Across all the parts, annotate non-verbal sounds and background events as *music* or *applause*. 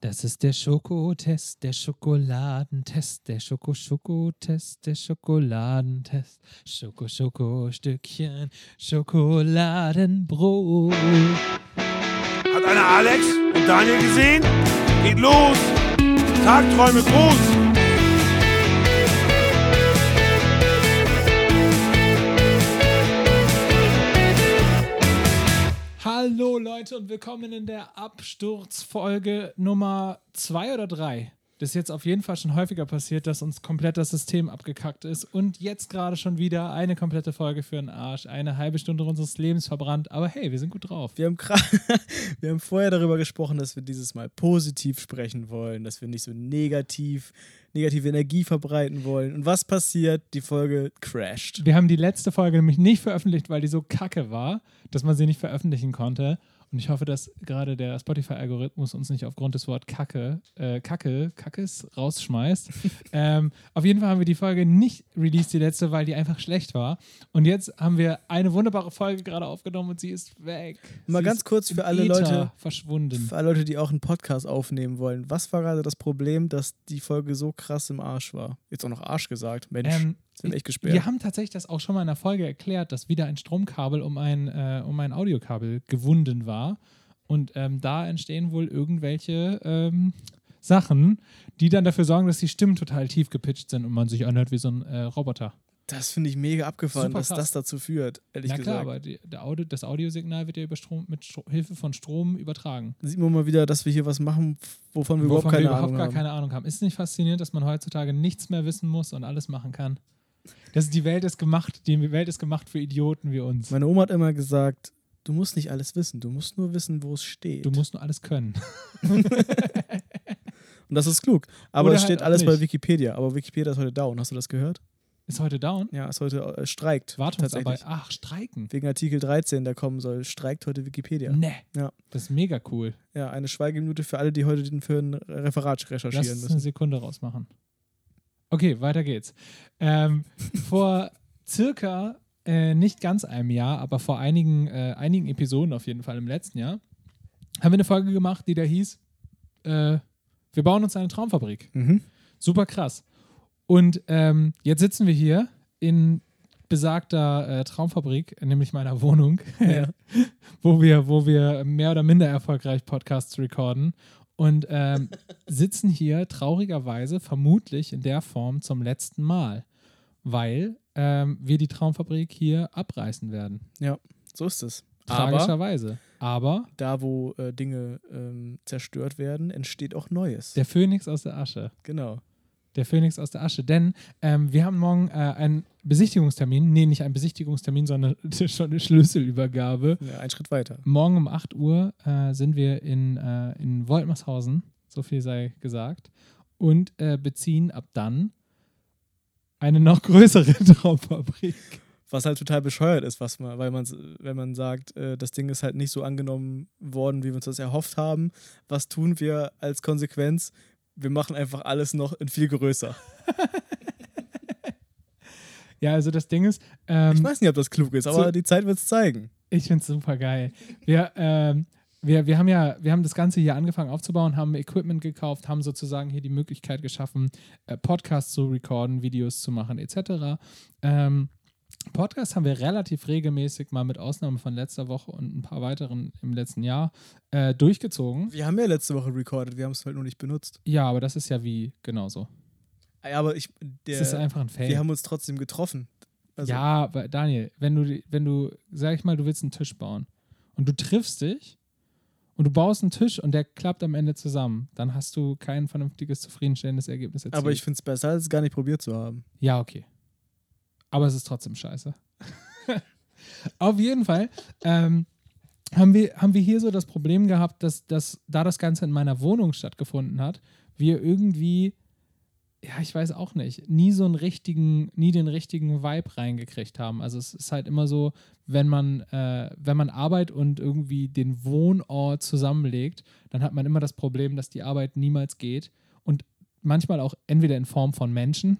Das ist der Schokotest, der Schokoladentest, der Schoko-Schokotest, der Schokoladentest. Schoko-Schoko-Stückchen, Schokoladenbrot. Hat einer Alex und Daniel gesehen? Geht los! Tagträume groß! Hallo Leute und willkommen in der Absturzfolge Nummer zwei oder drei. Das ist jetzt auf jeden Fall schon häufiger passiert, dass uns komplett das System abgekackt ist und jetzt gerade schon wieder eine komplette Folge für den Arsch, eine halbe Stunde unseres Lebens verbrannt. Aber hey, wir sind gut drauf. Wir haben, *laughs* wir haben vorher darüber gesprochen, dass wir dieses Mal positiv sprechen wollen, dass wir nicht so negativ, negative Energie verbreiten wollen. Und was passiert? Die Folge crasht. Wir haben die letzte Folge nämlich nicht veröffentlicht, weil die so kacke war, dass man sie nicht veröffentlichen konnte. Und ich hoffe, dass gerade der Spotify-Algorithmus uns nicht aufgrund des Wort Kacke, äh, Kacke, Kackes rausschmeißt. *laughs* ähm, auf jeden Fall haben wir die Folge nicht released, die letzte, weil die einfach schlecht war. Und jetzt haben wir eine wunderbare Folge gerade aufgenommen und sie ist weg. Mal sie ganz kurz für alle Ether Leute, verschwunden. für alle Leute, die auch einen Podcast aufnehmen wollen. Was war gerade das Problem, dass die Folge so krass im Arsch war? Jetzt auch noch Arsch gesagt. Mensch, Ähm, sind echt gesperrt. Wir haben tatsächlich das auch schon mal in der Folge erklärt, dass wieder ein Stromkabel um ein, äh, um ein Audiokabel gewunden war. Und ähm, da entstehen wohl irgendwelche ähm, Sachen, die dann dafür sorgen, dass die Stimmen total tief gepitcht sind und man sich anhört wie so ein äh, Roboter. Das finde ich mega abgefahren, dass das dazu führt, ehrlich Na klar, gesagt. aber die, der Audio, das Audiosignal wird ja über Strom, mit Stro Hilfe von Strom übertragen. Sieht man mal wieder, dass wir hier was machen, wovon wir Wovon überhaupt keine wir überhaupt Ahnung gar haben. keine Ahnung haben. Ist es nicht faszinierend, dass man heutzutage nichts mehr wissen muss und alles machen kann? Das die Welt ist gemacht, die Welt ist gemacht für Idioten wie uns. Meine Oma hat immer gesagt, du musst nicht alles wissen, du musst nur wissen, wo es steht. Du musst nur alles können. *laughs* *laughs* Und das ist klug. Aber Oder das halt steht auch alles bei nicht. Wikipedia. Aber Wikipedia ist heute down. Hast du das gehört? Ist heute down? Ja, ist heute äh, streikt. Wartungsarbeit. Ach, streiken. Wegen Artikel 13, der kommen soll, streikt heute Wikipedia. Ne. Ja. Das ist mega cool. Ja, eine Schweigeminute für alle, die heute den für ein Referat Lass recherchieren uns eine müssen. Sekunde rausmachen. Okay, weiter geht's. Ähm, vor circa äh, nicht ganz einem Jahr, aber vor einigen, äh, einigen Episoden auf jeden Fall im letzten Jahr, haben wir eine Folge gemacht, die da hieß, äh, wir bauen uns eine Traumfabrik. Mhm. Super krass. Und ähm, jetzt sitzen wir hier in besagter äh, Traumfabrik, nämlich meiner Wohnung, Ja. *laughs* wo, wir, wo wir mehr oder minder erfolgreich Podcasts recorden und ähm, *laughs* sitzen hier traurigerweise vermutlich in der Form zum letzten Mal, weil ähm, wir die Traumfabrik hier abreißen werden. So ist es. Aber Tragischerweise. Aber da, wo äh, Dinge ähm, zerstört werden, entsteht auch Neues. der Phönix aus der Asche. genau. Der Phönix aus der Asche. Denn ähm, wir haben morgen äh, einen Besichtigungstermin. Nee, nicht einen Besichtigungstermin, sondern *laughs* schon eine Schlüsselübergabe. Ja, ein Schritt weiter. Morgen um 8 Uhr äh, sind wir in, äh, in Woltmershausen, so viel sei gesagt, und äh, beziehen ab dann eine noch größere *laughs* Traumfabrik. Was halt total bescheuert ist, was man, weil man, wenn man sagt, äh, das Ding ist halt nicht so angenommen worden, wie wir uns das erhofft haben. Was tun wir als Konsequenz? Wir machen einfach alles noch in viel größer. *laughs* Ja, also das Ding ist, ähm, Ich weiß nicht, ob das klug ist, aber so- die Zeit wird es zeigen. Ich finde es super geil. Wir, ähm, wir, wir haben ja, wir haben das Ganze hier angefangen aufzubauen, haben Equipment gekauft, haben sozusagen hier die Möglichkeit geschaffen, äh, Podcasts zu recorden, Videos zu machen, etc. Ähm, Podcasts haben wir relativ regelmäßig, mal mit Ausnahme von letzter Woche und ein paar weiteren im letzten Jahr, äh, durchgezogen. Wir haben ja letzte Woche recorded, wir haben es halt nur nicht benutzt. Ja, aber das ist ja wie genauso. Aber ich, Das ist der, einfach ein Fail. wir haben uns trotzdem getroffen. Also, ja, aber Daniel, wenn du, wenn du, sag ich mal, du willst einen Tisch bauen und du triffst dich und du baust einen Tisch und der klappt am Ende zusammen, dann hast du kein vernünftiges, zufriedenstellendes Ergebnis erzielt. aber ich finde es besser, als es gar nicht probiert zu haben. Ja, okay. Aber es ist trotzdem scheiße. *laughs* Auf jeden Fall ähm, haben, wir, haben wir hier so das Problem gehabt, dass, dass da das Ganze in meiner Wohnung stattgefunden hat, wir irgendwie, ja, ich weiß auch nicht, nie so einen richtigen, nie den richtigen Vibe reingekriegt haben. Also es ist halt immer so, wenn man, äh, wenn man Arbeit und irgendwie den Wohnort zusammenlegt, dann hat man immer das Problem, dass die Arbeit niemals geht und manchmal auch entweder in Form von Menschen,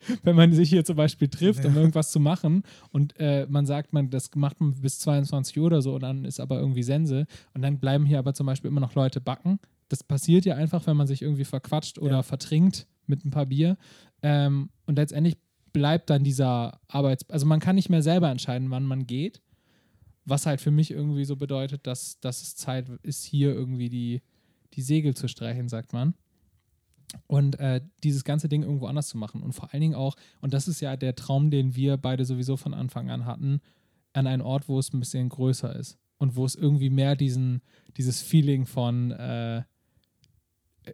*laughs* wenn man sich hier zum Beispiel trifft, um irgendwas zu machen und äh, man sagt, man, das macht man bis 22 Uhr oder so und dann ist aber irgendwie Sense und dann bleiben hier aber zum Beispiel immer noch Leute backen das passiert ja einfach, wenn man sich irgendwie verquatscht oder Ja. vertrinkt mit ein paar Bier. Ähm, und letztendlich bleibt dann dieser Arbeits... Also man kann nicht mehr selber entscheiden, wann man geht. Was halt für mich irgendwie so bedeutet, dass, dass es Zeit ist, hier irgendwie die, die Segel zu streichen, sagt man. Und äh, dieses ganze Ding irgendwo anders zu machen. Und vor allen Dingen auch, und das ist ja der Traum, den wir beide sowieso von Anfang an hatten, an einen Ort, wo es ein bisschen größer ist. Und wo es irgendwie mehr diesen, dieses Feeling von, äh,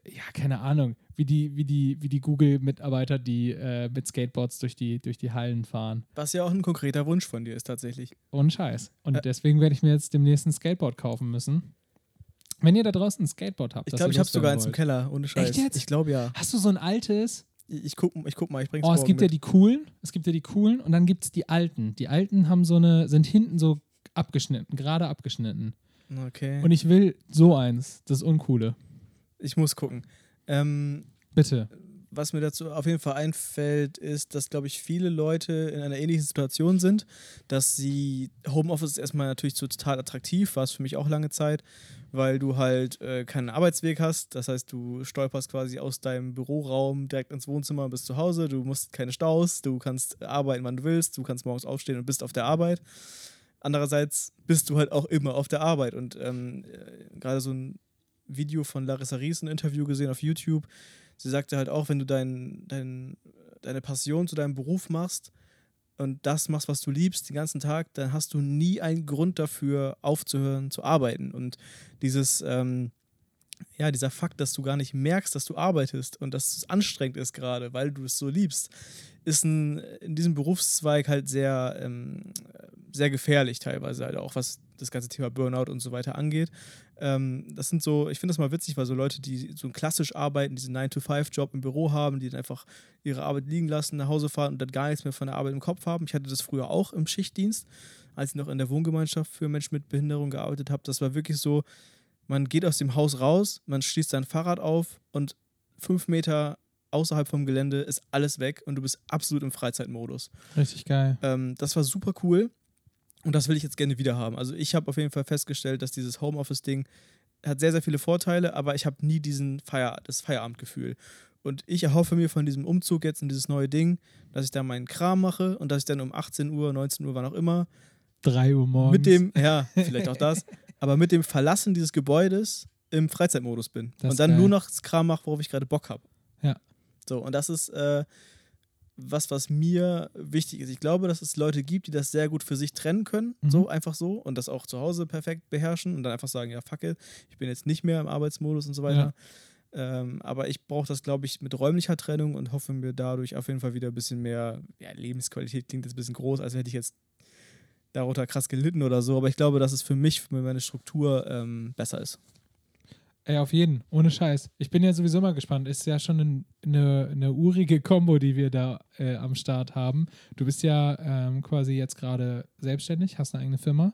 ja, keine Ahnung, wie die, wie die, wie die Google-Mitarbeiter, die äh, mit Skateboards durch die, durch die Hallen fahren. Was ja auch ein konkreter Wunsch von dir ist tatsächlich. Ohne Scheiß. Und deswegen werde ich mir jetzt demnächst ein Skateboard kaufen müssen. Wenn ihr da draußen ein Skateboard habt, Ich glaube, ich habe sogar eins im. Keller, ohne Scheiß. Echt jetzt? Ich glaube ja. Hast du so ein altes? Ich, ich, guck, ich guck mal, ich bring's Oh, es gibt ja mit. die coolen, es gibt ja die coolen und dann gibt es die alten. Die alten haben so eine, sind hinten so abgeschnitten, gerade abgeschnitten. Okay. Und ich will so eins, das Uncoole. ich muss gucken. Ähm, Bitte. Was mir dazu auf jeden Fall einfällt, ist, dass, glaube ich, viele Leute in einer ähnlichen Situation sind, dass sie Homeoffice ist erstmal natürlich so total attraktiv, war es für mich auch lange Zeit, weil du halt äh, keinen Arbeitsweg hast. Das heißt, du stolperst quasi aus deinem Büroraum direkt ins Wohnzimmer bist zu Hause. Du musst keine Staus, du kannst arbeiten, wann du willst, du kannst morgens aufstehen und bist auf der Arbeit. Andererseits bist du halt auch immer auf der Arbeit und ähm, äh, gerade so ein Video von Larissa Ries, ein Interview gesehen auf YouTube. Sie sagte halt auch, wenn du dein, dein, deine Passion zu deinem Beruf machst und das machst, was du liebst, den ganzen Tag, dann hast du nie einen Grund dafür, aufzuhören zu arbeiten. Und dieses, ähm, ja, dieser Fakt, dass du gar nicht merkst, dass du arbeitest und dass es anstrengend ist gerade, weil du es so liebst, ist ein, in diesem Berufszweig halt sehr, ähm, sehr gefährlich teilweise, halt auch was das ganze Thema Burnout und so weiter angeht. Ähm, das sind so, ich finde das mal witzig, weil so Leute, die so klassisch arbeiten, diesen 9-to-5-Job im Büro haben, die dann einfach ihre Arbeit liegen lassen, nach Hause fahren und dann gar nichts mehr von der Arbeit im Kopf haben. Ich hatte das früher auch im Schichtdienst, als ich noch in der Wohngemeinschaft für Menschen mit Behinderung gearbeitet habe. Das war wirklich so, man geht aus dem Haus raus, man schließt sein Fahrrad auf und fünf Meter außerhalb vom Gelände ist alles weg und du bist absolut im Freizeitmodus. Richtig geil. Ähm, das war super cool und das will ich jetzt gerne wieder haben. Also ich habe auf jeden Fall festgestellt, dass dieses Homeoffice-Ding hat sehr, sehr viele Vorteile, aber ich habe nie diesen Feier das Feierabendgefühl. Und ich erhoffe mir von diesem Umzug jetzt in dieses neue Ding, dass ich da meinen Kram mache und dass ich dann um 18 Uhr, 19 Uhr, wann auch immer, 3 Uhr morgens. mit dem, ja, vielleicht auch das, *laughs* aber mit dem Verlassen dieses Gebäudes im Freizeitmodus bin. Das und dann geil. nur noch das Kram mache, worauf ich gerade Bock habe. Ja. So, und das ist äh, was, was mir wichtig ist. Ich glaube, dass es Leute gibt, die das sehr gut für sich trennen können, Mhm. so einfach so, und das auch zu Hause perfekt beherrschen und dann einfach sagen, ja, fuck it, ich bin jetzt nicht mehr im Arbeitsmodus und so weiter. Ähm, aber ich brauche das, glaube ich, mit räumlicher Trennung und hoffe mir dadurch auf jeden Fall wieder ein bisschen mehr ja, Lebensqualität. Klingt jetzt ein bisschen groß, als hätte ich jetzt darunter krass gelitten oder so. Aber ich glaube, dass es für mich, für meine Struktur ähm, besser ist. Ey, auf jeden, ohne Scheiß. Ich bin ja sowieso mal gespannt. Ist ja schon ein, eine, eine urige Kombo, die wir da äh, am Start haben. Du bist ja ähm, quasi jetzt gerade selbstständig, hast eine eigene Firma.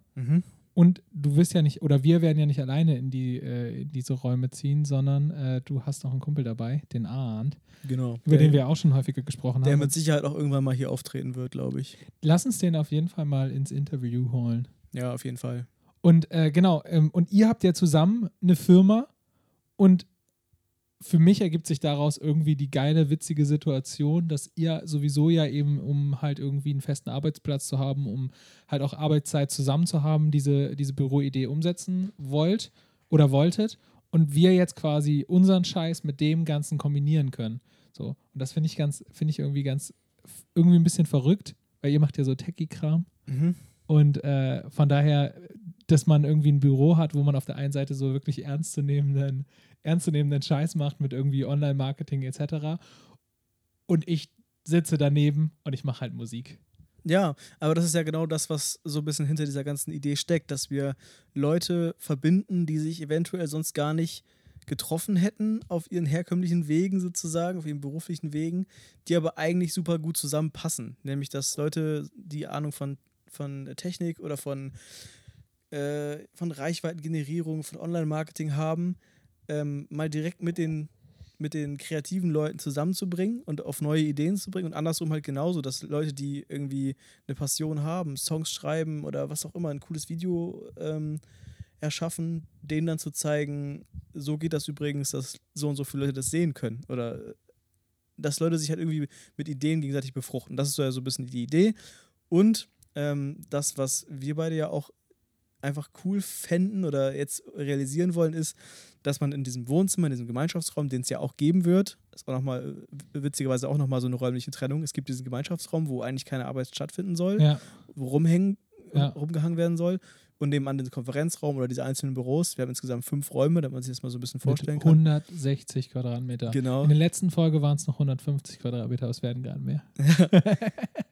Und du wirst ja nicht, oder wir werden ja nicht alleine in, die, äh, in diese Räume ziehen, sondern äh, du hast noch einen Kumpel dabei, den Arndt, Genau. über der, den wir auch schon häufiger gesprochen der haben. mit Sicherheit auch irgendwann mal hier auftreten wird, glaube ich. Lass uns den auf jeden Fall mal ins Interview holen. Ja, auf jeden Fall. Und äh, genau, ähm, und ihr habt ja zusammen eine Firma und für mich ergibt sich daraus irgendwie die geile, witzige Situation, dass ihr sowieso ja eben, um halt irgendwie einen festen Arbeitsplatz zu haben, um halt auch Arbeitszeit zusammen zu haben, diese, diese Büroidee umsetzen wollt oder wolltet und wir jetzt quasi unseren Scheiß mit dem Ganzen kombinieren können. So, und das finde ich ganz, finde ich irgendwie ganz, irgendwie ein bisschen verrückt, weil ihr macht ja so Techie-Kram. Mhm. Und äh, von daher, dass man irgendwie ein Büro hat, wo man auf der einen Seite so wirklich ernstzunehmenden, ernstzunehmenden Scheiß macht mit irgendwie Online-Marketing etc. Und ich sitze daneben und ich mache halt Musik. Ja, aber das ist ja genau das, was so ein bisschen hinter dieser ganzen Idee steckt, dass wir Leute verbinden, die sich eventuell sonst gar nicht getroffen hätten auf ihren herkömmlichen Wegen sozusagen, auf ihren beruflichen Wegen, die aber eigentlich super gut zusammenpassen. Nämlich, dass Leute, die Ahnung von, von Technik oder von, äh, von Reichweitengenerierung, von Online-Marketing haben, ähm, mal direkt mit den mit den kreativen Leuten zusammenzubringen und auf neue Ideen zu bringen und andersrum halt genauso, dass Leute, die irgendwie eine Passion haben, Songs schreiben oder was auch immer, ein cooles Video ähm, erschaffen, denen dann zu zeigen, so geht das übrigens, dass so und so viele Leute das sehen können. Oder äh, dass Leute sich halt irgendwie mit Ideen gegenseitig befruchten. Das ist so ein bisschen die Idee. Und ähm, das, was wir beide ja auch einfach cool fänden oder jetzt realisieren wollen, ist, dass man in diesem Wohnzimmer, in diesem Gemeinschaftsraum, den es ja auch geben wird, das war nochmal, äh, witzigerweise auch nochmal so eine räumliche Trennung. Es gibt diesen Gemeinschaftsraum, wo eigentlich keine Arbeit stattfinden soll, Ja. wo rumhängen, Ja. rumgehangen werden soll. Und nebenan den Konferenzraum oder diese einzelnen Büros. Wir haben insgesamt fünf Räume, damit man sich das mal so ein bisschen vorstellen Mit kann. 160 Quadratmeter. Genau. In der letzten Folge waren es noch 150 Quadratmeter, es werden gar nicht mehr. *laughs*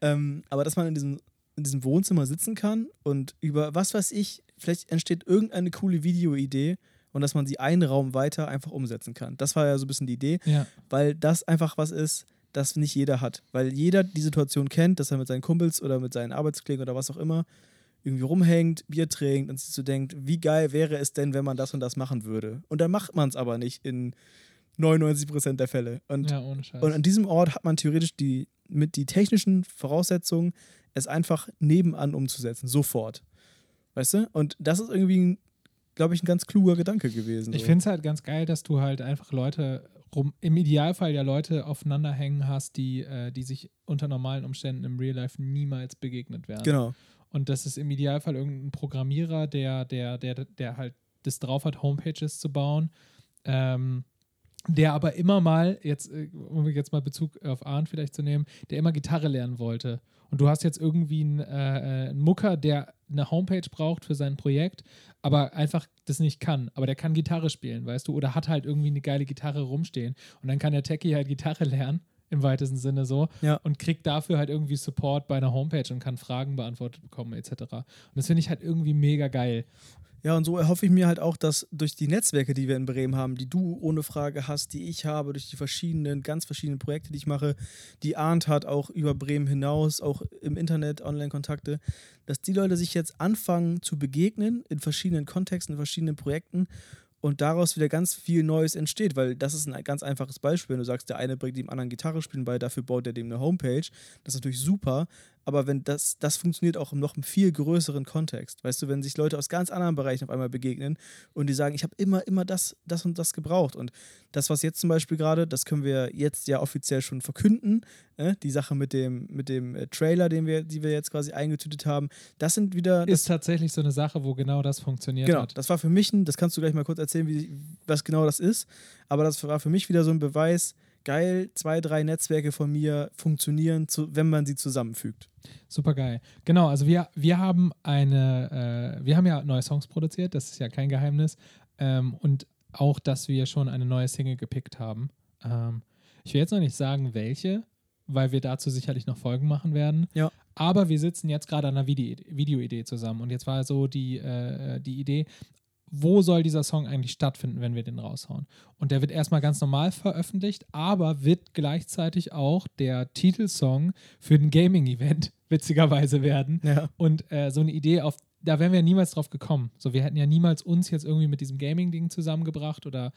Ähm, aber dass man in diesem, in diesem Wohnzimmer sitzen kann und über was weiß ich, vielleicht entsteht irgendeine coole Videoidee und dass man sie einen Raum weiter einfach umsetzen kann. Das war ja so ein bisschen die Idee, Ja. weil das einfach was ist, das nicht jeder hat. Weil jeder die Situation kennt, dass er mit seinen Kumpels oder mit seinen Arbeitskollegen oder was auch immer irgendwie rumhängt, Bier trinkt und sich so denkt, wie geil wäre es denn, wenn man das und das machen würde. Und dann macht man es aber nicht in 99% der Fälle. Und ja, und an diesem Ort hat man theoretisch die, mit die technischen Voraussetzungen, es einfach nebenan umzusetzen, sofort. Weißt du? Und das ist irgendwie, glaube ich, ein ganz kluger Gedanke gewesen. Ich finde es halt ganz geil, dass du halt einfach Leute rum, im Idealfall ja Leute aufeinander hängen hast, die, äh, die sich unter normalen Umständen im Real Life niemals begegnet werden. Genau. Und das ist im Idealfall irgendein Programmierer, der, der, der, der halt das drauf hat, Homepages zu bauen. Ähm, der aber immer mal, jetzt, äh, um jetzt mal Bezug auf Arndt vielleicht zu nehmen, der immer Gitarre lernen wollte. Und du hast jetzt irgendwie einen, äh, einen Mucker, der eine Homepage braucht für sein Projekt, aber einfach das nicht kann. Aber der kann Gitarre spielen, weißt du, oder hat halt irgendwie eine geile Gitarre rumstehen. Und dann kann der Techie halt Gitarre lernen, im weitesten Sinne so, Ja. und kriegt dafür halt irgendwie Support bei einer Homepage und kann Fragen beantwortet bekommen, etc. Und das finde ich halt irgendwie mega geil. Ja, und so erhoffe ich mir halt auch, dass durch die Netzwerke, die wir in Bremen haben, die du ohne Frage hast, die ich habe, durch die verschiedenen, ganz verschiedenen Projekte, die ich mache, die Arndt hat, auch über Bremen hinaus, auch im Internet, Online-Kontakte, dass die Leute sich jetzt anfangen zu begegnen in verschiedenen Kontexten, in verschiedenen Projekten und daraus wieder ganz viel Neues entsteht, weil das ist ein ganz einfaches Beispiel. Wenn du sagst, der eine bringt dem anderen Gitarre spielen bei, dafür baut er dem eine Homepage, das ist natürlich super, aber wenn das, das funktioniert auch im noch einem viel größeren Kontext. Weißt du, wenn sich Leute aus ganz anderen Bereichen auf einmal begegnen und die sagen, ich habe immer, immer das, das und das gebraucht. Und das, was jetzt zum Beispiel gerade, das können wir jetzt ja offiziell schon verkünden, äh, die Sache mit dem, mit dem äh, Trailer, den wir, die wir jetzt quasi eingetütet haben, das sind wieder. Ist tatsächlich so eine Sache, wo genau das funktioniert Genau, hat. das war für mich ein, das kannst du gleich mal kurz erzählen, wie, was genau das ist. Aber das war für mich wieder so ein Beweis, geil, zwei, drei Netzwerke von mir funktionieren, zu, wenn man sie zusammenfügt. Super geil. Genau, also wir, wir haben eine, äh, wir haben ja neue Songs produziert, das ist ja kein Geheimnis. Ähm, und auch, dass wir schon eine neue Single gepickt haben. Ähm, ich will jetzt noch nicht sagen, welche, weil wir dazu sicherlich noch Folgen machen werden. Ja. Aber wir sitzen jetzt gerade an einer Video Videoidee zusammen. Und jetzt war so die, äh, die Idee, wo soll dieser Song eigentlich stattfinden, wenn wir den raushauen? Und der wird erstmal ganz normal veröffentlicht, aber wird gleichzeitig auch der Titelsong für ein Gaming-Event *laughs* witzigerweise werden. Ja. Und äh, so eine Idee, auf, da wären wir niemals drauf gekommen. So, wir hätten ja niemals uns jetzt irgendwie mit diesem Gaming-Ding zusammengebracht oder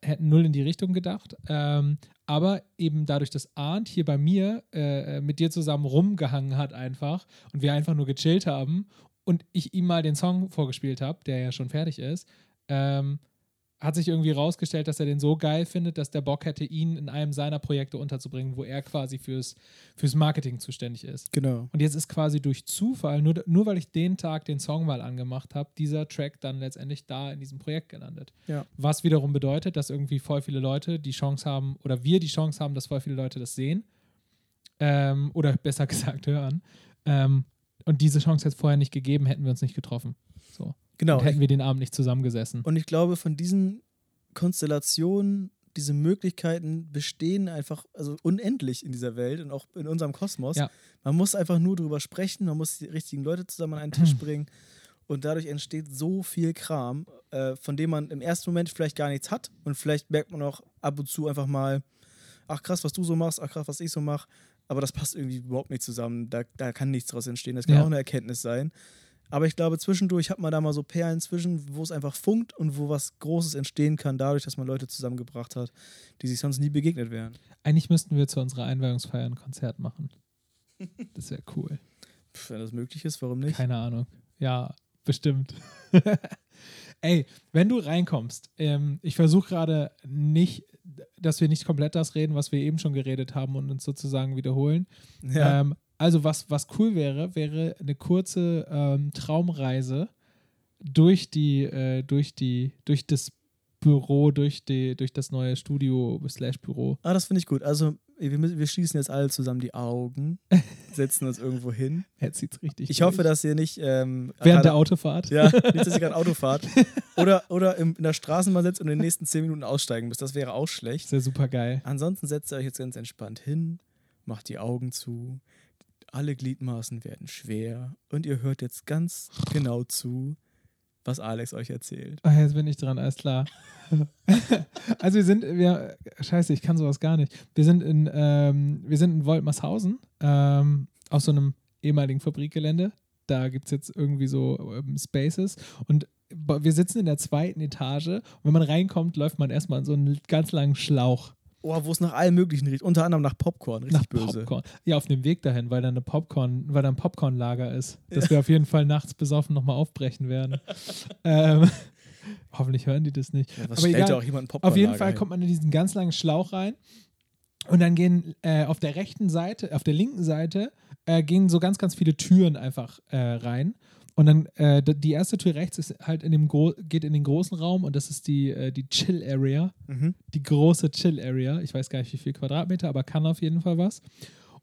hätten null in die Richtung gedacht. Ähm, aber eben dadurch, dass Arndt hier bei mir äh, mit dir zusammen rumgehangen hat einfach und wir einfach nur gechillt haben und ich ihm mal den Song vorgespielt habe, der ja schon fertig ist, ähm, hat sich irgendwie rausgestellt, dass er den so geil findet, dass der Bock hätte, ihn in einem seiner Projekte unterzubringen, wo er quasi fürs, fürs Marketing zuständig ist. Genau. Und jetzt ist quasi durch Zufall, nur, nur weil ich den Tag den Song mal angemacht habe, dieser Track dann letztendlich da in diesem Projekt gelandet. Ja. Was wiederum bedeutet, dass irgendwie voll viele Leute die Chance haben, oder wir die Chance haben, dass voll viele Leute das sehen. Ähm, oder *laughs* besser gesagt hören. Ähm, und diese Chance hätte es vorher nicht gegeben, hätten wir uns nicht getroffen. So. Genau. Und hätten wir den Abend nicht zusammengesessen. Und ich glaube, von diesen Konstellationen, diese Möglichkeiten bestehen einfach also unendlich in dieser Welt und auch in unserem Kosmos. Ja. Man muss einfach nur drüber sprechen, man muss die richtigen Leute zusammen an einen Tisch *clears throat* bringen und dadurch entsteht so viel Kram, äh, von dem man im ersten Moment vielleicht gar nichts hat und vielleicht merkt man auch ab und zu einfach mal, ach krass, was du so machst, ach krass, was ich so mache, aber das passt irgendwie überhaupt nicht zusammen, da, da kann nichts draus entstehen, das kann Ja. auch eine Erkenntnis sein. Aber ich glaube, zwischendurch hat man da mal so Perlen zwischen, wo es einfach funkt und wo was Großes entstehen kann, dadurch, dass man Leute zusammengebracht hat, die sich sonst nie begegnet wären. Eigentlich müssten wir zu unserer Einweihungsfeier ein Konzert machen. *laughs* Das wäre cool. Pff, wenn das möglich ist, warum nicht? Keine Ahnung. Ja, Bestimmt. *laughs* Ey, wenn du reinkommst, ähm, ich versuche gerade nicht, dass wir nicht komplett das reden, was wir eben schon geredet haben und uns sozusagen wiederholen. Ja. Ähm, also was, was cool wäre, wäre eine kurze ähm, Traumreise durch die, äh, durch die, durch das Büro, durch, die, durch das neue Studio slash Büro. Ah, das finde ich gut. Also, wir, müssen- wir schließen jetzt alle zusammen die Augen, *laughs* setzen uns irgendwo hin. Jetzt sieht's richtig. Ich durch. hoffe, dass ihr nicht. Ähm, Während der gerade- Autofahrt. Ja, nicht, dass ihr *laughs* gerade Auto fahrt. Oder, oder im, in der Straßenbahn sitzt und in den nächsten 10 Minuten aussteigen müsst. Das wäre auch schlecht. Ist ja super geil. Ansonsten setzt ihr euch jetzt ganz entspannt hin, macht die Augen zu. Alle Gliedmaßen werden schwer. Und ihr hört jetzt ganz genau zu, was Alex euch erzählt. Ah, jetzt bin ich dran, alles klar. *laughs* also wir sind, wir, scheiße, ich kann sowas gar nicht. Wir sind in, ähm, wir sind in Woltmershausen ähm, auf so einem ehemaligen Fabrikgelände. Da gibt es jetzt irgendwie so ähm, Spaces und wir sitzen in der zweiten Etage und wenn man reinkommt, läuft man erstmal an so einen ganz langen Schlauch Oh, wo es nach allem Möglichen riecht. Unter anderem nach Popcorn. Richtig nach böse. Popcorn. Ja, auf dem Weg dahin, weil da eine Popcorn, weil da ein Popcornlager ist, dass wir auf jeden Fall nachts besoffen nochmal aufbrechen werden. *laughs* ähm, *laughs* hoffentlich hören die das nicht. Ja, was Aber stellt egal. auch jemand Popcorn Auf jeden Fall kommt man in diesen ganz langen Schlauch rein und dann gehen äh, auf der rechten Seite, auf der linken Seite, äh, gehen so ganz, ganz viele Türen einfach äh, rein. Und dann äh, die erste Tür rechts ist halt in dem Gro geht in den großen Raum und das ist die, äh, die Chill Area, Mhm. die große Chill Area. Ich weiß gar nicht, wie viel Quadratmeter, aber kann auf jeden Fall was.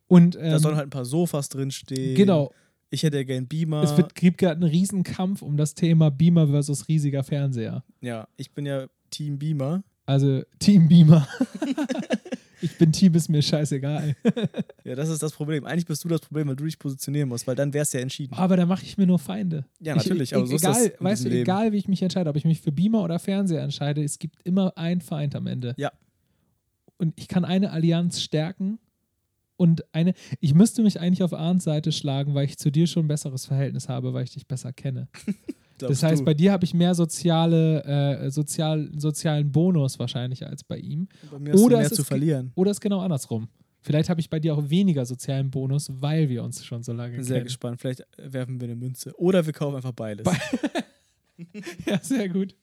Und ähm, Da sollen halt ein paar Sofas drinstehen. genau, Ich hätte ja gern Beamer. es wird, gibt gerade einen Riesenkampf um das Thema Beamer versus riesiger Fernseher. ja, ich bin ja Team Beamer. Also Team Beamer. *laughs* *laughs* ich bin Team, ist mir scheißegal. *laughs* Ja, das ist das Problem. Eigentlich bist du das Problem, weil du dich positionieren musst, weil dann wär's ja entschieden. Aber da mache ich mir nur Feinde. Ja, natürlich, Ich, aber so ist egal, das in weißt du, Leben. egal wie ich mich entscheide, ob ich mich für Beamer oder Fernseher entscheide, es gibt immer einen Feind am Ende. Ja. Und ich kann eine Allianz stärken und eine. Ich müsste mich eigentlich auf Arns Seite schlagen, weil ich zu dir schon ein besseres Verhältnis habe, weil ich dich besser kenne. *laughs* Das heißt, du? bei dir habe ich mehr soziale, äh, sozial, sozialen Bonus wahrscheinlich als bei ihm. bei mir oder mehr es zu verlieren. Oder ist genau andersrum. Vielleicht habe ich bei dir auch weniger sozialen Bonus, weil wir uns schon so lange Bin sehr kennen. gespannt. Vielleicht werfen wir eine Münze. Oder wir kaufen einfach beides. *laughs* Ja, sehr gut.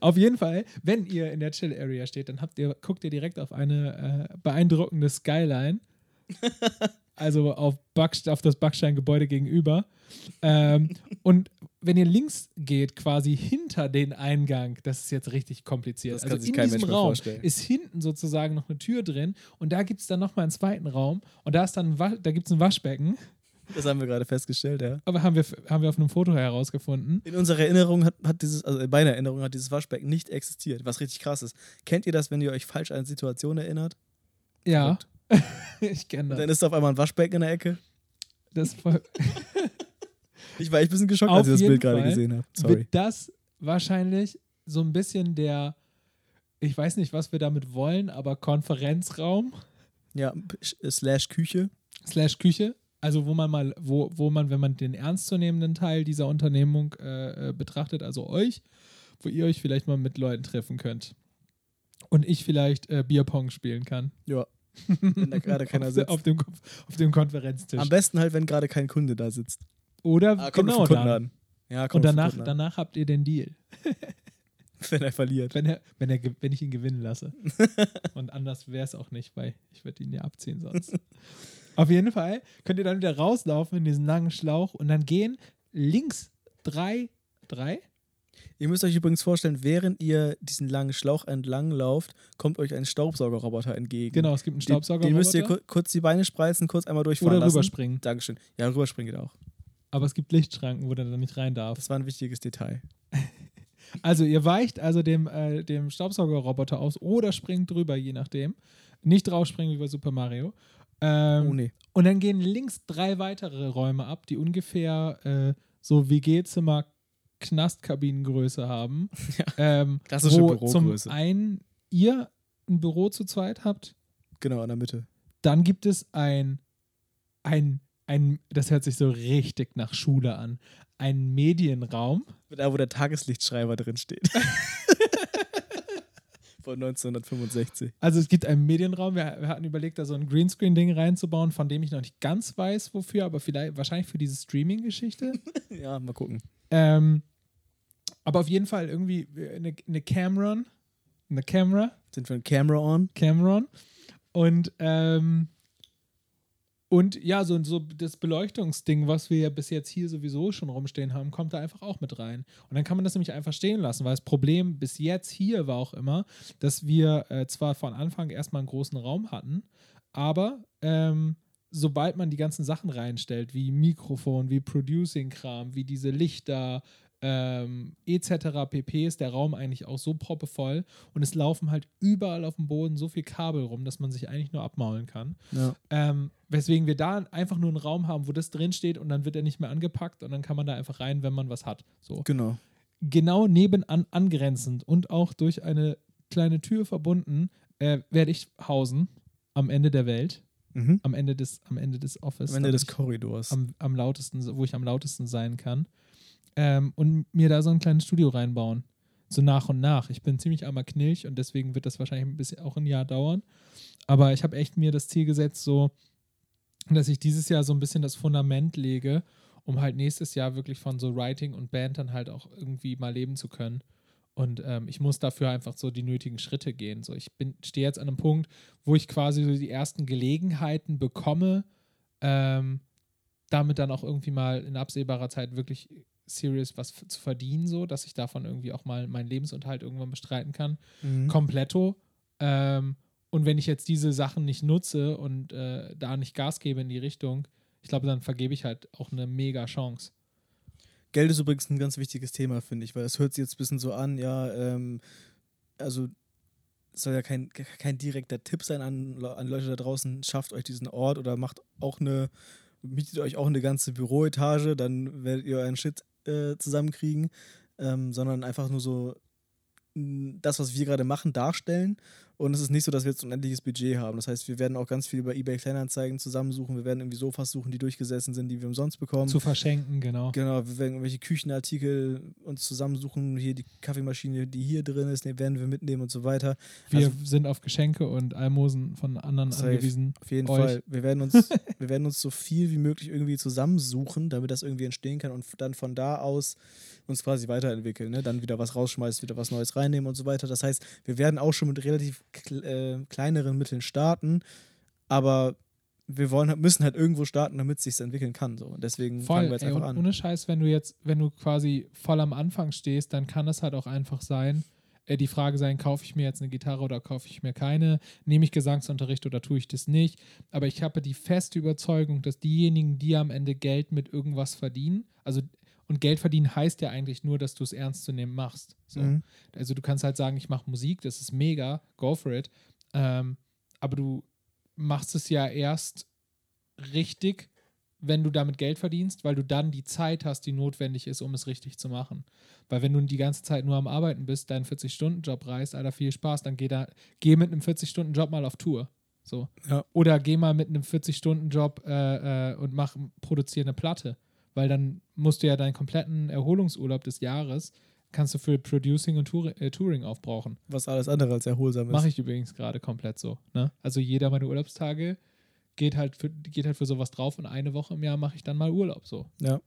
Auf jeden Fall, wenn ihr in der Chill Area steht, dann habt ihr, guckt ihr direkt auf eine äh, beeindruckende Skyline. *laughs* also auf, Backst auf das Backsteingebäude gegenüber. Ähm, und wenn ihr links geht, quasi hinter den Eingang, das ist jetzt richtig kompliziert. Das kann also sich in kein diesem Mensch Raum vorstellen. ist hinten sozusagen noch eine Tür drin und da gibt es dann nochmal einen zweiten Raum und da ist dann da gibt es ein Waschbecken. Das haben wir gerade festgestellt, ja. Aber haben wir, haben wir auf einem Foto herausgefunden. In unserer Erinnerung hat, hat dieses, also in meiner Erinnerung hat dieses Waschbecken nicht existiert, was richtig krass ist. Kennt ihr das, wenn ihr euch falsch an eine Situation erinnert? Ja, *laughs* ich kenne Und das. dann ist da auf einmal ein Waschbecken in der Ecke. das ist voll, *laughs* Ich war echt ein bisschen geschockt, Auf als ich das Bild gerade gesehen habe. Sorry. wird das wahrscheinlich so ein bisschen der, ich weiß nicht, was wir damit wollen, aber Konferenzraum Ja, p- slash Küche. slash Küche. Also wo man mal, wo, wo man, wenn man den ernstzunehmenden Teil dieser Unternehmung äh, äh, betrachtet, also euch, wo ihr euch vielleicht mal mit Leuten treffen könnt. Und ich vielleicht äh, Bierpong spielen kann. Ja. *laughs* Wenn da gerade keiner sitzt. auf, dem, auf dem Konferenztisch. Am besten halt, wenn gerade kein Kunde da sitzt. Oder Ah, kommt genau den dann. an. Ja, Und den danach, danach habt ihr den Deal. *laughs* Wenn er verliert. Wenn, er, wenn, er, wenn ich ihn gewinnen lasse. *laughs* Und anders wäre es auch nicht, weil ich würde ihn ja abziehen sonst. Auf jeden Fall könnt ihr dann wieder rauslaufen in diesen langen Schlauch und dann gehen links drei, drei? Ihr müsst euch übrigens vorstellen, während ihr diesen langen Schlauch entlang lauft, kommt euch ein Staubsaugerroboter entgegen. Genau, es gibt einen Den, Staubsauger. den müsst ihr ku kurz die Beine spreizen, kurz einmal durchfahren oder lassen. rüberspringen. Dankeschön. Ja, rüberspringen geht auch. Aber es gibt Lichtschranken, wo der dann nicht rein darf. Das war ein wichtiges Detail. *laughs* Also ihr weicht also dem, äh, dem Staubsaugerroboter aus oder springt drüber, je nachdem. Nicht draufspringen wie bei Super Mario. Ähm, oh nee. Und dann gehen links drei weitere Räume ab, die ungefähr äh, so WG-Zimmer Knastkabinengröße haben. *laughs* Ähm, Klassische wo Bürogröße. Zum einen ihr ein Büro zu zweit habt, Genau, in der Mitte. dann gibt es ein, ein, ein, das hört sich so richtig nach Schule an, ein Medienraum. Da, wo der Tageslichtschreiber drin steht. *laughs* Von 1965. Also es gibt einen Medienraum. Wir, wir hatten überlegt, da so ein Greenscreen-Ding reinzubauen, von dem ich noch nicht ganz weiß, wofür, aber vielleicht wahrscheinlich für diese Streaming-Geschichte. *laughs* Ja, mal gucken. Ähm, aber auf jeden Fall irgendwie eine, eine Cameron, eine Camera, Sind wir ein Camera on? Cameron. Und, ähm, und ja, so, so das Beleuchtungsding, was wir ja bis jetzt hier sowieso schon rumstehen haben, kommt da einfach auch mit rein. Und dann kann man das nämlich einfach stehen lassen, weil das Problem bis jetzt hier war auch immer, dass wir äh, zwar von Anfang erstmal einen großen Raum hatten, aber ähm, sobald man die ganzen Sachen reinstellt, wie Mikrofon, wie Producing-Kram, wie diese Lichter, ähm, etc. pp. ist der Raum eigentlich auch so proppevoll und es laufen halt überall auf dem Boden so viel Kabel rum, dass man sich eigentlich nur abmaulen kann. Ja. Ähm, weswegen wir da einfach nur einen Raum haben, wo das drin steht und dann wird er nicht mehr angepackt und dann kann man da einfach rein, wenn man was hat. So. Genau. Genau nebenan angrenzend und auch durch eine kleine Tür verbunden, äh, werde ich hausen am Ende der Welt, Mhm. am Ende des, am Ende des Office. Am Ende des Korridors. am, am lautesten, wo ich am lautesten sein kann. Ähm, und mir da so ein kleines Studio reinbauen. So nach und nach. Ich bin ziemlich einmal knilch und deswegen wird das wahrscheinlich ein bisschen auch ein Jahr dauern. Aber ich habe echt mir das Ziel gesetzt, so, dass ich dieses Jahr so ein bisschen das Fundament lege, um halt nächstes Jahr wirklich von so Writing und Band dann halt auch irgendwie mal leben zu können. Und ähm, ich muss dafür einfach so die nötigen Schritte gehen. So, ich stehe jetzt an einem Punkt, wo ich quasi so die ersten Gelegenheiten bekomme, ähm, damit dann auch irgendwie mal in absehbarer Zeit wirklich serious was zu verdienen, so, dass ich davon irgendwie auch mal meinen Lebensunterhalt irgendwann bestreiten kann. Mhm. Kompletto. Ähm, und wenn ich jetzt diese Sachen nicht nutze und äh, da nicht Gas gebe in die Richtung, ich glaube, dann vergebe ich halt auch eine mega Chance. Geld ist übrigens ein ganz wichtiges Thema, finde ich, weil es hört sich jetzt ein bisschen so an, ja, ähm, also es soll ja kein, kein direkter Tipp sein an, an Leute da draußen, schafft euch diesen Ort oder macht auch eine, mietet euch auch eine ganze Büroetage, dann werdet ihr euren Shit äh, zusammenkriegen, ähm, sondern einfach nur so das, was wir gerade machen, darstellen. Und es ist nicht so, dass wir jetzt ein unendliches Budget haben. Das heißt, wir werden auch ganz viel über eBay Kleinanzeigen zusammensuchen. Wir werden irgendwie Sofas suchen, die durchgesessen sind, die wir umsonst bekommen. Zu verschenken, genau. Genau, wir werden irgendwelche Küchenartikel uns zusammensuchen. Hier die Kaffeemaschine, die hier drin ist, werden wir mitnehmen und so weiter. Wir Also- sind auf Geschenke und Almosen von anderen angewiesen. Auf jeden Euch. Fall. Wir werden, uns, *laughs* wir werden uns so viel wie möglich irgendwie zusammensuchen, damit das irgendwie entstehen kann und dann von da aus uns quasi weiterentwickeln. Ne? Dann wieder was rausschmeißen, wieder was Neues reinnehmen und so weiter. Das heißt, wir werden auch schon mit relativ äh, kleineren Mitteln starten, aber wir wollen, halt- müssen halt irgendwo starten, damit es sich entwickeln kann. So. Und deswegen fangen Voll, wir jetzt ey, einfach an. ohne Scheiß, wenn du jetzt, wenn du quasi voll am Anfang stehst, dann kann es halt auch einfach sein, äh, die Frage sein, kaufe ich mir jetzt eine Gitarre oder kaufe ich mir keine? Nehme ich Gesangsunterricht oder tue ich das nicht? Aber ich habe die feste Überzeugung, dass diejenigen, die am Ende Geld mit irgendwas verdienen, also und Geld verdienen heißt ja eigentlich nur, dass du es ernst zu nehmen machst. So. Mhm. Also du kannst halt sagen, ich mache Musik, das ist mega, go for it. Ähm, aber du machst es ja erst richtig, wenn du damit Geld verdienst, weil du dann die Zeit hast, die notwendig ist, um es richtig zu machen. Weil wenn du die ganze Zeit nur am Arbeiten bist, deinen 40-Stunden-Job reißt, Alter, viel Spaß, dann geh, da, geh mit einem 40-Stunden-Job mal auf Tour. So. Ja. Oder geh mal mit einem 40-Stunden-Job äh, äh, und mach, produziere eine Platte. Weil dann musst du ja deinen kompletten Erholungsurlaub des Jahres, kannst du für Producing und Tour äh, Touring aufbrauchen. Was alles andere als erholsam ist. Mache ich übrigens gerade komplett so. Ne? Also jeder meiner Urlaubstage geht halt, für, geht halt für sowas drauf und eine Woche im Jahr mache ich dann mal Urlaub so. Ja.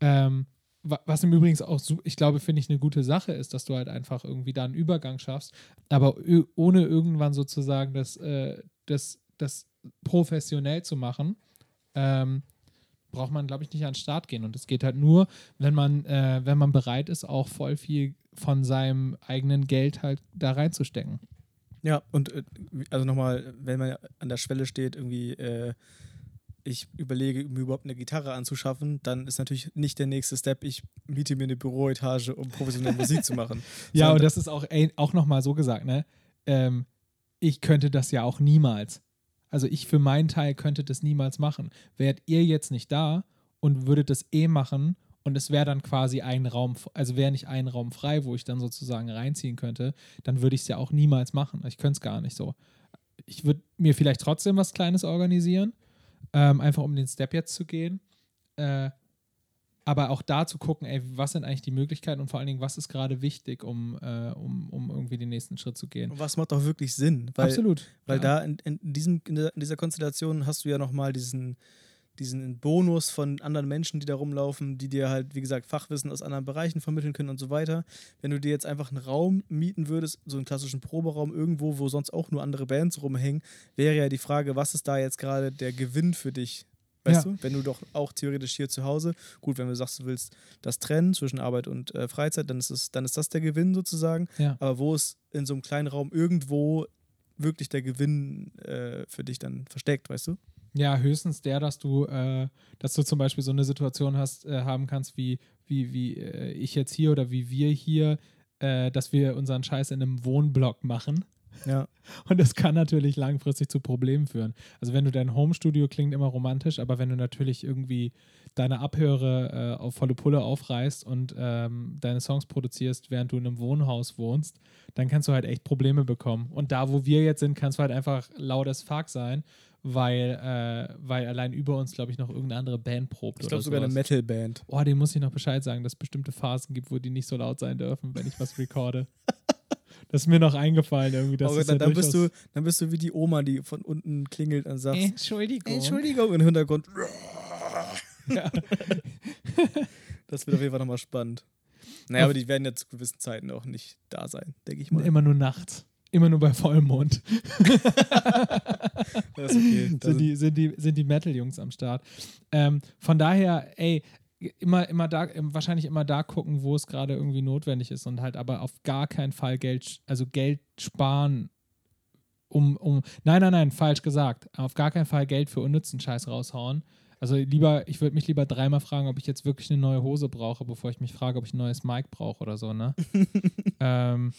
Ähm, wa- was im Übrigen auch, ich glaube, finde ich eine gute Sache ist, dass du halt einfach irgendwie da einen Übergang schaffst, aber ohne irgendwann sozusagen das, äh, das, das professionell zu machen, ähm, braucht man, glaube ich, nicht an den Start gehen. Und es geht halt nur, wenn man, äh, wenn man bereit ist, auch voll viel von seinem eigenen Geld halt da reinzustecken. Ja, und äh, also nochmal, wenn man an der Schwelle steht, irgendwie, äh, ich überlege, mir überhaupt eine Gitarre anzuschaffen, dann ist natürlich nicht der nächste Step, ich miete mir eine Büroetage, um professionell Musik zu machen. *laughs* Ja, und das ist auch, ey, auch nochmal so gesagt, ne? Ähm, ich könnte das ja auch niemals. Also ich für meinen Teil könnte das niemals machen. Wärt ihr jetzt nicht da und würdet das eh machen und es wäre dann quasi ein Raum, also wäre nicht ein Raum frei, wo ich dann sozusagen reinziehen könnte, dann würde ich es ja auch niemals machen. Ich könnte es gar nicht so. Ich würde mir vielleicht trotzdem was Kleines organisieren, ähm, einfach um den Step jetzt zu gehen. Äh, aber auch da zu gucken, ey, was sind eigentlich die Möglichkeiten und vor allen Dingen, was ist gerade wichtig, um, äh, um, um irgendwie den nächsten Schritt zu gehen. Und was macht auch wirklich Sinn? Weil, Absolut. Weil ja. da in, in, diesem, in, dieser Konstellation hast du ja nochmal diesen, diesen Bonus von anderen Menschen, die da rumlaufen, die dir halt, wie gesagt, Fachwissen aus anderen Bereichen vermitteln können und so weiter. Wenn du dir jetzt einfach einen Raum mieten würdest, so einen klassischen Proberaum irgendwo, wo sonst auch nur andere Bands rumhängen, wäre ja die Frage, was ist da jetzt gerade der Gewinn für dich? Weißt Ja. du, wenn du doch auch theoretisch hier zu Hause, gut, wenn du sagst, du willst das trennen zwischen Arbeit und äh, Freizeit, dann ist, es, dann ist das der Gewinn sozusagen. Ja. Aber wo ist in so einem kleinen Raum irgendwo wirklich der Gewinn äh, für dich dann versteckt, weißt du? Ja, höchstens der, dass du, äh, dass du zum Beispiel so eine Situation hast, äh, haben kannst, wie, wie, wie äh, ich jetzt hier oder wie wir hier, äh, dass wir unseren Scheiß in einem Wohnblock machen. Ja. *laughs* Und das kann natürlich langfristig zu Problemen führen. Also wenn du dein Homestudio klingt immer romantisch, aber wenn du natürlich irgendwie deine Abhöre äh, auf volle Pulle aufreißt und ähm, deine Songs produzierst, während du in einem Wohnhaus wohnst, dann kannst du halt echt Probleme bekommen. Und da, wo wir jetzt sind, kannst du halt einfach laut as fuck sein, weil, äh, weil allein über uns, glaube ich, noch irgendeine andere Band probt. Ich glaube sogar eine. Metalband. Oh, dem muss ich noch Bescheid sagen, dass es bestimmte Phasen gibt, wo die nicht so laut sein dürfen, wenn ich was recorde. *laughs* das ist mir noch eingefallen irgendwie. Das Aber ist dann, ja dann, bist du, dann bist du wie die Oma, die von unten klingelt und sagt, Entschuldigung. Entschuldigung, im Hintergrund. Ja. *laughs* Das wird auf jeden Fall nochmal spannend. Naja, aber die werden ja zu gewissen Zeiten auch nicht da sein, denke ich mal. Immer nur nachts. Immer nur bei Vollmond. *laughs* Das ist okay. Das sind, die, sind, die, sind die Metal-Jungs am Start. Ähm, von daher, ey, immer, immer da, ähm, wahrscheinlich immer da gucken, wo es gerade irgendwie notwendig ist und halt aber auf gar keinen Fall Geld, also Geld sparen, um, um, nein, nein, nein, falsch gesagt. Auf gar keinen Fall Geld für unnützen Scheiß raushauen. Also lieber, ich würde mich lieber dreimal fragen, ob ich jetzt wirklich eine neue Hose brauche, bevor ich mich frage, ob ich ein neues Mic brauche oder so, ne? *laughs* ähm,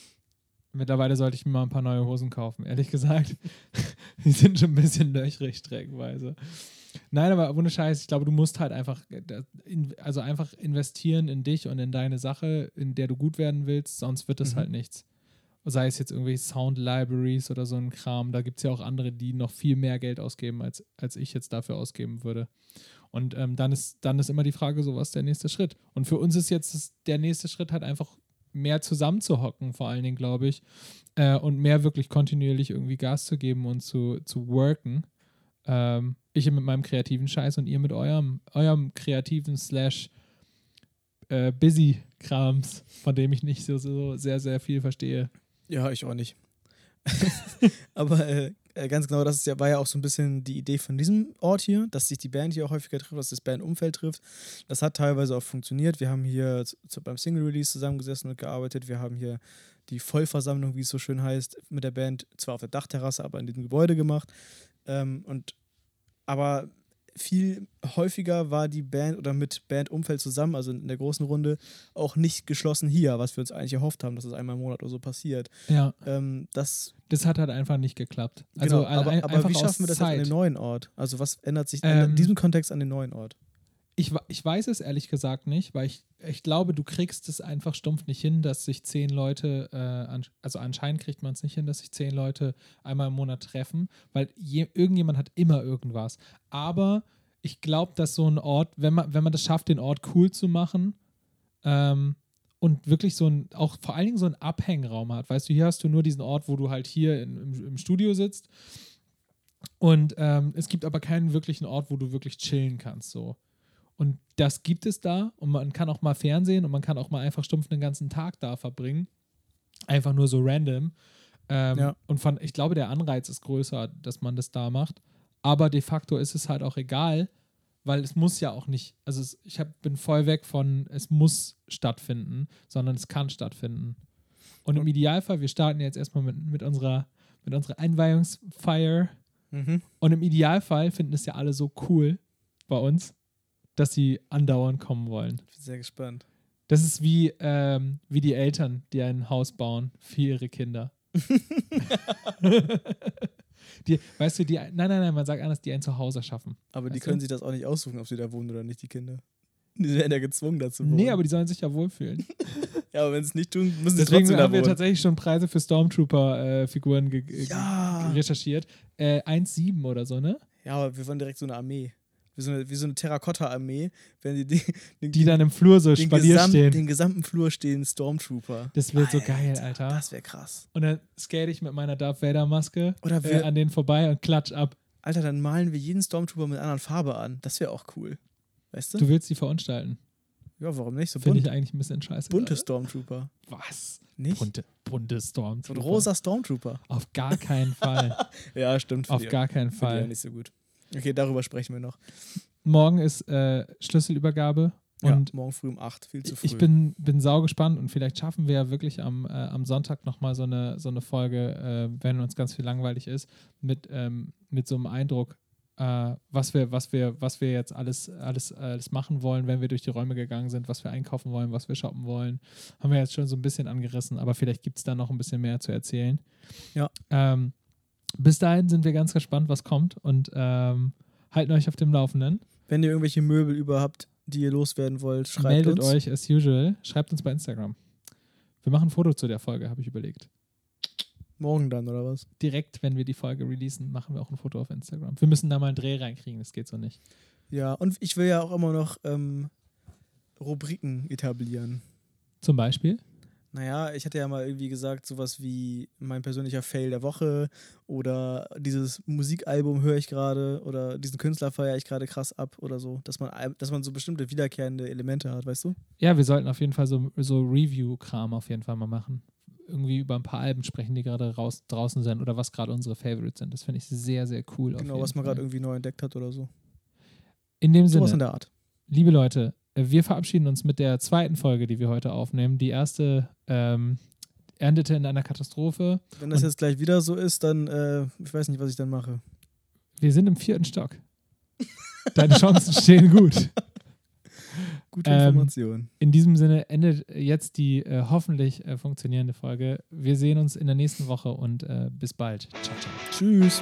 mittlerweile sollte ich mir mal ein paar neue Hosen kaufen, ehrlich gesagt. *laughs* Die sind schon ein bisschen löchrig streckenweise. Nein, aber ohne Scheiß, ich glaube, du musst halt einfach, äh, also einfach investieren in dich und in deine Sache, in der du gut werden willst, sonst wird es Mhm. halt nichts. Sei es jetzt irgendwelche Sound Libraries oder so ein Kram, da gibt es ja auch andere, die noch viel mehr Geld ausgeben, als, als ich jetzt dafür ausgeben würde. Und ähm, dann, ist, dann ist immer die Frage, so was ist der nächste Schritt? Und für uns ist jetzt das, der nächste Schritt halt einfach mehr zusammenzuhocken, vor allen Dingen, glaube ich, äh, und mehr wirklich kontinuierlich irgendwie Gas zu geben und zu, zu worken. Ähm, ich mit meinem kreativen Scheiß und ihr mit eurem, eurem kreativen slash äh, busy Krams, von dem ich nicht so, so sehr, sehr viel verstehe. Ja, ich auch nicht. *laughs* Aber äh, äh, ganz genau, das ist ja, war ja auch so ein bisschen die Idee von diesem Ort hier, dass sich die Band hier auch häufiger trifft, dass das Bandumfeld trifft. Das hat teilweise auch funktioniert. Wir haben hier zu, beim Single Release zusammengesessen und gearbeitet. Wir haben hier die Vollversammlung, wie es so schön heißt, mit der Band zwar auf der Dachterrasse, aber in diesem Gebäude gemacht. Ähm, und aber viel häufiger war die Band oder mit Bandumfeld zusammen, also in der großen Runde, auch nicht geschlossen hier, was wir uns eigentlich erhofft haben, dass es einmal im Monat oder so passiert. Ja, Ähm, das, das hat halt einfach nicht geklappt. Also genau, aber, ein- aber wie schaffen wir das jetzt an dem neuen Ort? Also was ändert sich Ähm, in diesem Kontext an den neuen Ort? Ich, ich weiß es ehrlich gesagt nicht, weil ich, ich glaube, du kriegst es einfach stumpf nicht hin, dass sich zehn Leute, äh, an, also anscheinend kriegt man es nicht hin, dass sich zehn Leute einmal im Monat treffen, weil je, irgendjemand hat immer irgendwas. Aber ich glaube, dass so ein Ort, wenn man, wenn man das schafft, den Ort cool zu machen ähm, und wirklich so ein, auch vor allen Dingen so einen Abhängraum hat, weißt du, hier hast du nur diesen Ort, wo du halt hier in, im, im Studio sitzt und ähm, es gibt aber keinen wirklichen Ort, wo du wirklich chillen kannst, so. Und das gibt es da und man kann auch mal Fernsehen und man kann auch mal einfach stumpf den ganzen Tag da verbringen. Einfach nur so random. Ähm, Ja. Und von, ich glaube, der Anreiz ist größer, dass man das da macht. Aber de facto ist es halt auch egal, weil es muss ja auch nicht, also es, ich hab, bin voll weg von, es muss stattfinden, sondern es kann stattfinden. Und im Idealfall, wir starten jetzt erstmal mit, mit, unserer, mit unserer Einweihungsfeier. Mhm. Und im Idealfall finden es ja alle so cool bei uns, dass sie andauernd kommen wollen. Ich bin sehr gespannt. Das ist wie, ähm, wie die Eltern, die ein Haus bauen für ihre Kinder. *laughs* die, weißt du, die, nein, nein, nein, man sagt anders, die ein Zuhause schaffen. Aber die Weißt du? können sich das auch nicht aussuchen, ob sie da wohnen oder nicht, die Kinder. Die werden ja gezwungen dazu wohnen. Nee, aber die sollen sich ja wohlfühlen. *laughs* ja, aber wenn sie es nicht tun, müssen sie Deswegen trotzdem da haben wir tatsächlich schon Preise für Stormtrooper-Figuren ge Ja. recherchiert. Äh, 1,7 oder so, ne? Ja, aber wir wollen direkt so eine Armee. Wie so eine, wie so eine Terrakotta-Armee, wenn die, die, den, Die dann im Flur so den, Spalier gesam- stehen. den gesamten Flur stehen Stormtrooper. Das wird so geil, Alter. Das wäre krass. Und dann skate ich mit meiner Darth Vader Maske Oder äh, an denen vorbei und klatsch ab. Alter, dann malen wir jeden Stormtrooper mit einer anderen Farbe an. Das wäre auch cool. Weißt du? Du willst die verunstalten. ja, warum nicht? So Finde ich eigentlich ein bisschen scheiße. bunte gerade. Stormtrooper. Was? Nicht? Bunte, bunte So Stormtrooper. ein rosa Stormtrooper. Auf gar keinen Fall. *laughs* Ja, stimmt. Auf die- gar keinen Finde ich ja Fall. nicht so gut. Okay, darüber sprechen wir noch. Morgen ist äh, Schlüsselübergabe. Ja, Und morgen früh um 8, viel zu früh. ich bin, bin sau gespannt und vielleicht schaffen wir ja wirklich am, äh, am Sonntag nochmal so eine, so eine Folge, äh, wenn uns ganz viel langweilig ist, mit, ähm, mit so einem Eindruck, äh, was, wir, was, wir, was wir jetzt alles, alles, alles machen wollen, wenn wir durch die Räume gegangen sind, was wir einkaufen wollen, was wir shoppen wollen. Haben wir jetzt schon so ein bisschen angerissen, aber vielleicht gibt es da noch ein bisschen mehr zu erzählen. Ja. Ähm, bis dahin sind wir ganz gespannt, was kommt und ähm, halten euch auf dem Laufenden. Wenn ihr irgendwelche Möbel über habt, die ihr loswerden wollt, schreibt Meldet uns. euch as usual. Schreibt uns bei Instagram. Wir machen ein Foto zu der Folge, habe ich überlegt. Morgen dann, oder was? Direkt, wenn wir die Folge releasen, machen wir auch ein Foto auf Instagram. Wir müssen da mal einen Dreh reinkriegen, das geht so nicht. Ja, und ich will ja auch immer noch ähm, Rubriken etablieren. Zum Beispiel. Naja, ich hatte ja mal irgendwie gesagt, sowas wie mein persönlicher Fail der Woche oder dieses Musikalbum höre ich gerade oder diesen Künstler feiere ich gerade krass ab oder so, dass man, dass man so bestimmte wiederkehrende Elemente hat, weißt du? Ja, wir sollten auf jeden Fall so, so Review-Kram auf jeden Fall mal machen. Irgendwie über ein paar Alben sprechen, die gerade raus, draußen sind oder was gerade unsere Favorites sind. Das finde ich sehr, sehr cool. Genau, was man gerade irgendwie neu entdeckt hat oder so. In dem Sowas Sinne. in der Art. liebe Leute, wir verabschieden uns mit der zweiten Folge, die wir heute aufnehmen. Die erste ähm, endete in einer Katastrophe. Wenn das jetzt gleich wieder so ist, dann, äh, ich weiß nicht, was ich dann mache. Wir sind im vierten Stock. *laughs* Deine Chancen stehen gut. Gute Ähm, Information. In diesem Sinne endet jetzt die äh, hoffentlich äh, funktionierende Folge. Wir sehen uns in der nächsten Woche und äh, bis bald. Ciao, ciao. Tschüss.